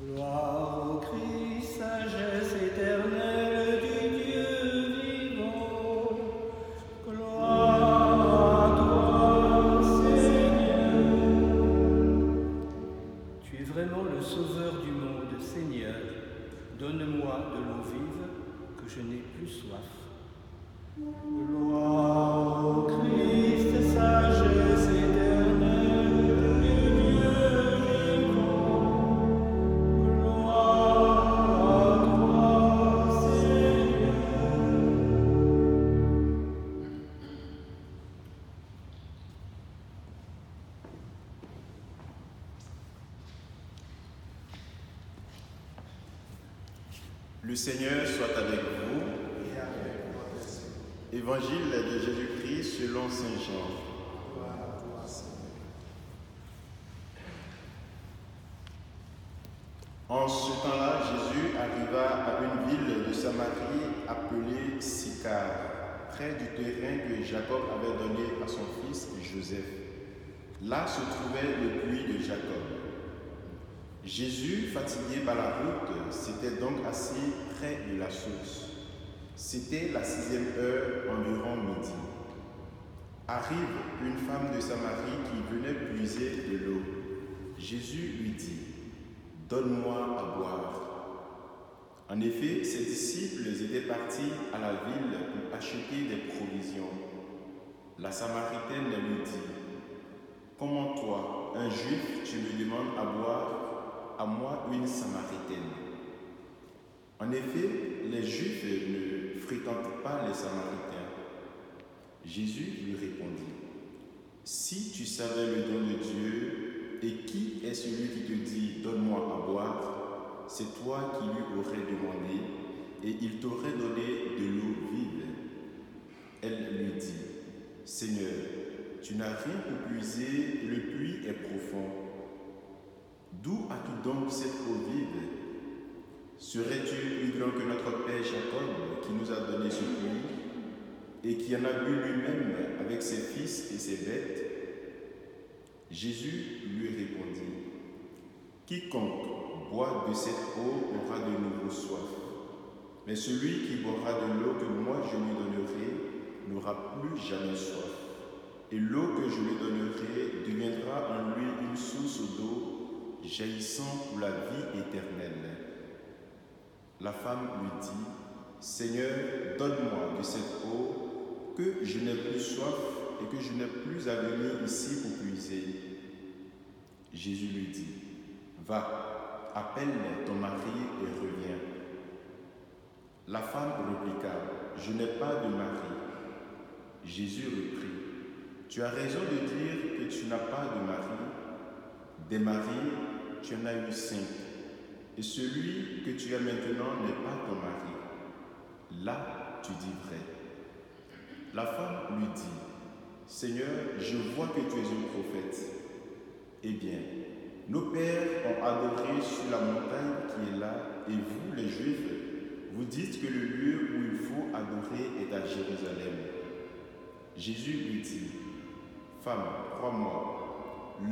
Glory. Le Seigneur soit avec vous. Évangile de Jésus-Christ selon Saint Jean. En ce temps-là, Jésus arriva à une ville de Samarie appelée Sychar, près du terrain que Jacob avait donné à son fils Joseph. Là se trouvait le puits de Jacob. Jésus, fatigué par la route, s'était donc assis près de la source. C'était la sixième heure, environ midi. Arrive une femme de Samarie qui venait puiser de l'eau. Jésus lui dit, Donne-moi à boire. En effet, ses disciples étaient partis à la ville pour acheter des provisions. La Samaritaine lui dit, Comment toi, un juif, tu me demandes à boire, moi une Samaritaine En effet, les Juifs ne fréquentent pas les Samaritains. Jésus lui répondit, Si tu savais le don de Dieu, et qui est celui qui te dit, Donne-moi à boire, c'est toi qui lui aurais demandé, et il t'aurait donné de l'eau vive. Elle lui dit, Seigneur, tu n'as rien pour puiser, le puits est profond. D'où as-tu donc cette eau vive? Serais-tu plus grand que notre père Jacob qui nous a donné ce puits et qui en a bu lui-même avec ses fils et ses bêtes? Jésus lui répondit, Quiconque boit de cette eau aura de nouveau soif, mais celui qui boira de l'eau que moi je lui donnerai n'aura plus jamais soif. Et l'eau que je lui donnerai deviendra en lui une source d'eau jaillissant pour la vie éternelle. La femme lui dit, Seigneur, donne-moi de cette eau, que je n'ai plus soif et que je n'ai plus à venir ici pour puiser. Jésus lui dit, Va, appelle ton mari et reviens. La femme répliqua, Je n'ai pas de mari. Jésus reprit, Tu as raison de dire que tu n'as pas de mari. Des maris, tu en as eu cinq, et celui que tu as maintenant n'est pas ton mari. Là, tu dis vrai. La femme lui dit, Seigneur, je vois que tu es un prophète. Eh bien, nos pères ont adoré sur la montagne qui est là, et vous, les Juifs, vous dites que le lieu où il faut adorer est à Jérusalem. Jésus lui dit, Femme, crois-moi,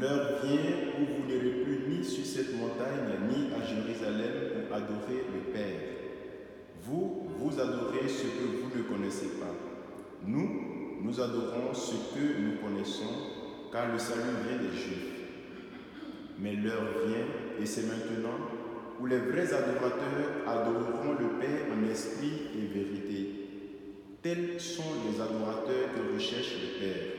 l'heure vient où vous n'irez plus ni sur cette montagne ni à Jérusalem pour adorer le Père. Vous, vous adorez ce que vous ne connaissez pas. Nous, nous adorons ce que nous connaissons, car le salut vient des Juifs. Mais l'heure vient, et c'est maintenant, où les vrais adorateurs adoreront le Père en esprit et vérité. Tels sont les adorateurs que recherche le Père.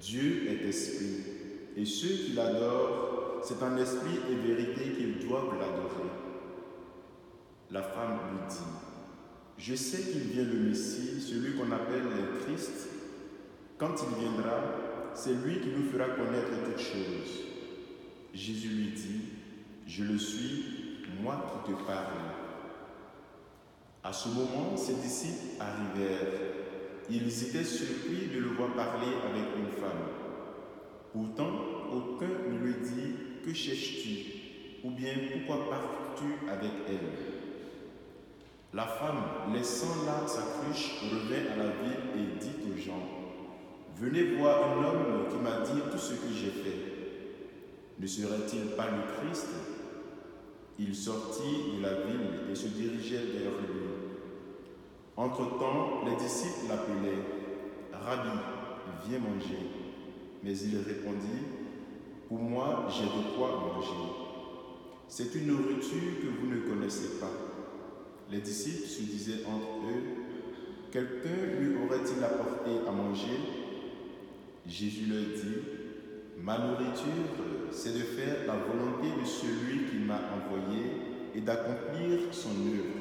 Dieu est esprit, et ceux qui l'adorent, c'est en esprit et vérité qu'ils doivent l'adorer. La femme lui dit, je sais qu'il vient le Messie, celui qu'on appelle le Christ. Quand il viendra, c'est lui qui nous fera connaître toutes choses. Jésus lui dit, je le suis, moi qui te parle. À ce moment, ses disciples arrivèrent. Ils étaient surpris de le voir parler avec une femme. Pourtant, aucun ne lui dit, que cherches-tu? Ou bien, pourquoi parles-tu avec elle? La femme, laissant là sa cruche, revint à la ville et dit aux gens, Venez voir un homme qui m'a dit tout ce que j'ai fait. Ne serait-il pas le Christ? Il sortit de la ville et se dirigeait vers lui. Entre-temps, les disciples l'appelaient Rabbi, viens manger. Mais il répondit Pour moi, j'ai de quoi manger. C'est une nourriture que vous ne connaissez pas. Les disciples se disaient entre eux Quelqu'un lui aurait-il apporté à manger? Jésus leur dit Ma nourriture, c'est de faire la volonté de celui qui m'a envoyé et d'accomplir son œuvre.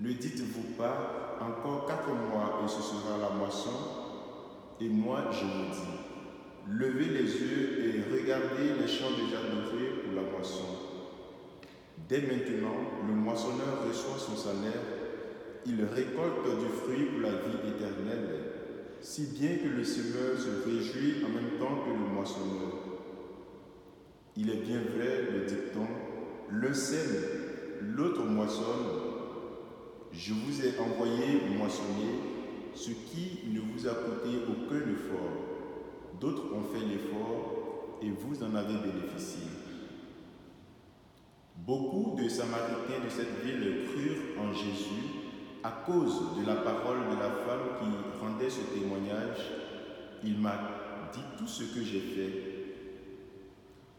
Ne dites-vous pas, encore quatre mois et ce sera la moisson Et moi, je vous dis, levez les yeux et regardez les champs déjà dorés pour la moisson. Dès maintenant, le moissonneur reçoit son salaire, il récolte du fruit pour la vie éternelle, si bien que le semeur se réjouit en même temps que le moissonneur. Il est bien vrai, le dicton, l'un sème, l'autre moissonne, je vous ai envoyé moissonner ce qui ne vous a coûté aucun effort. D'autres ont fait l'effort et vous en avez bénéficié. Beaucoup de Samaritains de cette ville crurent en Jésus à cause de la parole de la femme qui rendait ce témoignage. Il m'a dit tout ce que j'ai fait.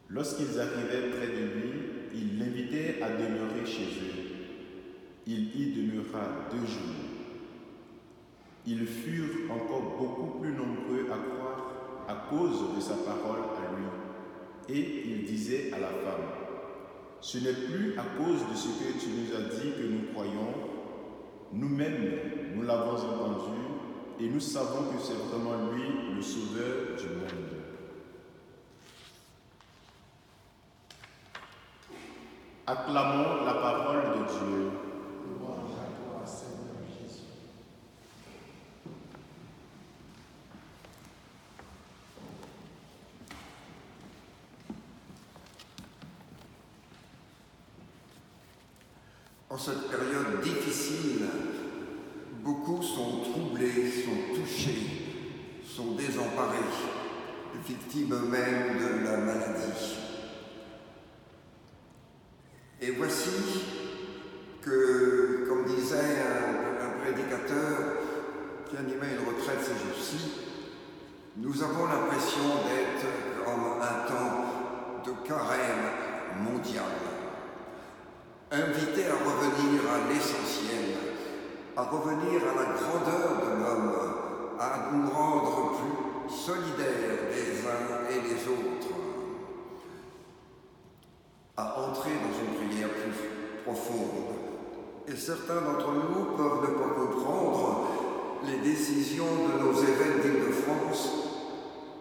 Lorsqu'ils arrivaient près de lui, ils l'invitaient à demeurer chez eux il y demeura deux jours. Ils furent encore beaucoup plus nombreux à croire à cause de sa parole à lui. Et il disait à la femme, ce n'est plus à cause de ce que tu nous as dit que nous croyons, nous-mêmes nous l'avons entendu et nous savons que c'est vraiment lui le sauveur du monde. Acclamons la parole de Dieu. En cette période difficile, beaucoup sont troublés, sont touchés, sont désemparés, victimes même de la maladie. Et voici que, comme disait un, prédicateur qui animait une retraite ces jours-ci, nous avons l'impression d'être en un temps de carême mondial invité à revenir à l'essentiel, à revenir à la grandeur de l'homme, à nous rendre plus solidaires les uns et les autres, à entrer dans une prière plus profonde. Et certains d'entre nous peuvent ne pas comprendre les décisions de nos évêques d'Île-de-France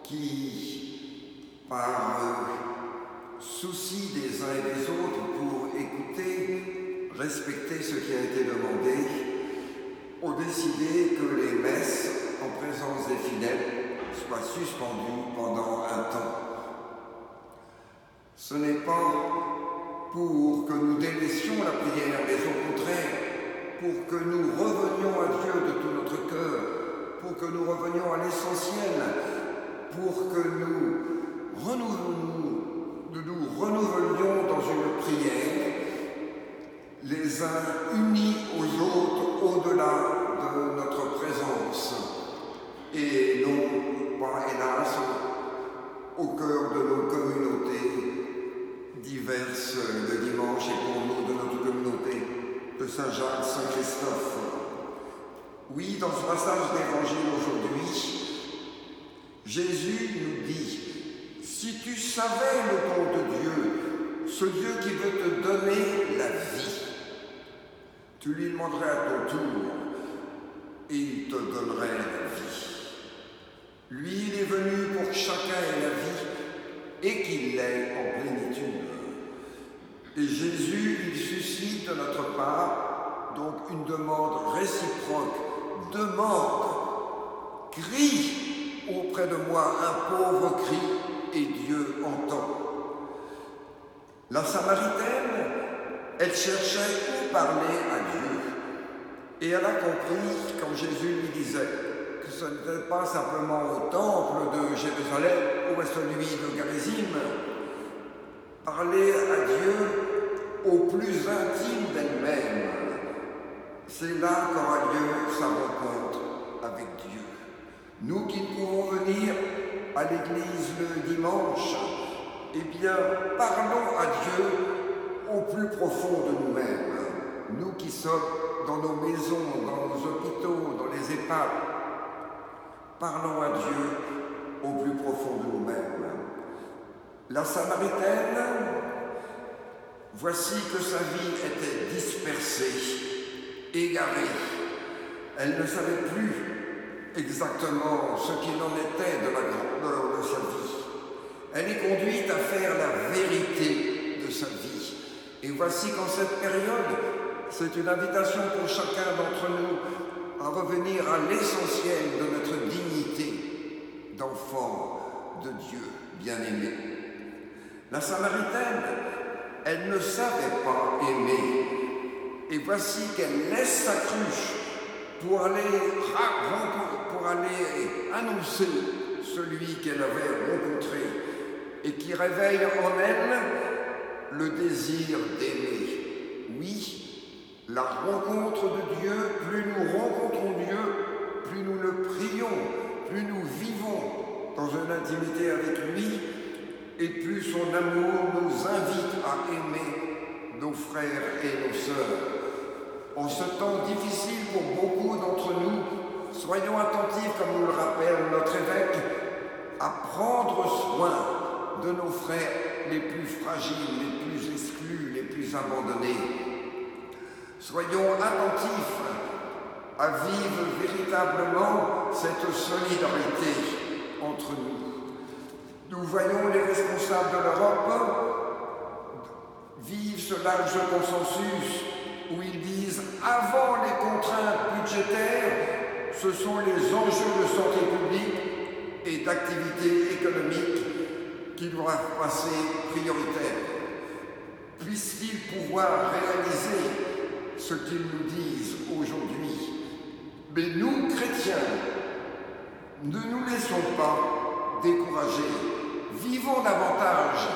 qui, par souci des uns et des autres pour écouter, respecter ce qui a été demandé, ont décidé que les messes en présence des fidèles soient suspendues pendant un temps. Ce n'est pas pour que nous délaissions la prière, mais au contraire, pour que nous revenions à Dieu de tout notre cœur, pour que nous revenions à l'essentiel, pour que nous renouvelons nous nous renouvelions dans une prière, les uns unis aux autres au-delà de notre présence, et non pas, hélas, au cœur de nos communautés diverses le dimanche et pour nous de notre communauté de Saint-Jacques, Saint-Christophe. Oui, dans ce passage d'évangile aujourd'hui, Jésus nous dit si tu savais le don de Dieu, ce Dieu qui veut te donner la vie, tu lui demanderais à ton tour et il te donnerait la vie. Lui, il est venu pour que chacun ait la vie et qu'il l'ait en plénitude. Et Jésus, il suscite de notre part donc une demande réciproque. Demande, crie auprès de moi un pauvre cri et Dieu entend. La Samaritaine, elle cherchait où parler à Dieu. Et elle a compris, comme Jésus lui disait, que ce n'était pas simplement au temple de Jérusalem ou à celui de Garizim. Parler à Dieu, au plus intime d'elle-même. C'est là qu'aura lieu sa rencontre avec Dieu. Nous qui pouvons venir à l'église le dimanche, eh bien, parlons à Dieu au plus profond de nous-mêmes. Nous qui sommes dans nos maisons, dans nos hôpitaux, dans les EHPAD, parlons à Dieu au plus profond de nous-mêmes. La Samaritaine, voici que sa vie était dispersée, égarée. Elle ne savait plus exactement ce qu'il en était de la grandeur de sa vie. Elle est conduite à faire la vérité de sa vie. Et voici qu'en cette période, c'est une invitation pour chacun d'entre nous à revenir à l'essentiel de notre dignité d'enfant de Dieu bien-aimé. La Samaritaine, elle ne savait pas aimer. Et voici qu'elle laisse sa cruche pour aller, pour aller annoncer celui qu'elle avait rencontré et qui réveille en elle le désir d'aimer. Oui, la rencontre de Dieu, plus nous rencontrons Dieu, plus nous le prions, plus nous vivons dans une intimité avec lui, et plus son amour nous invite à aimer nos frères et nos sœurs. En ce temps difficile pour beaucoup d'entre nous, soyons attentifs, comme nous le rappelle notre évêque, à prendre soin de nos frères les plus fragiles, les plus exclus, les plus abandonnés. Soyons attentifs à vivre véritablement cette solidarité entre nous. Nous voyons les responsables de l'Europe vivre ce large consensus où ils disent avant les contraintes budgétaires, ce sont les enjeux de santé publique et d'activité économique qui doivent passer prioritaires. Puissent-ils pouvoir réaliser ce qu'ils nous disent aujourd'hui? Mais nous, chrétiens, ne nous laissons pas décourager vivons davantage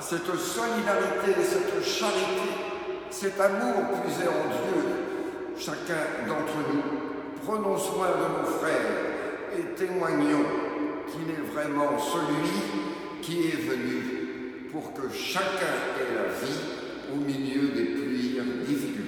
cette solidarité, cette charité, cet amour puisé en Dieu, chacun d'entre nous. Prenons soin de nos frères et témoignons qu'il est vraiment celui qui est venu pour que chacun ait la vie au milieu des pires difficultés.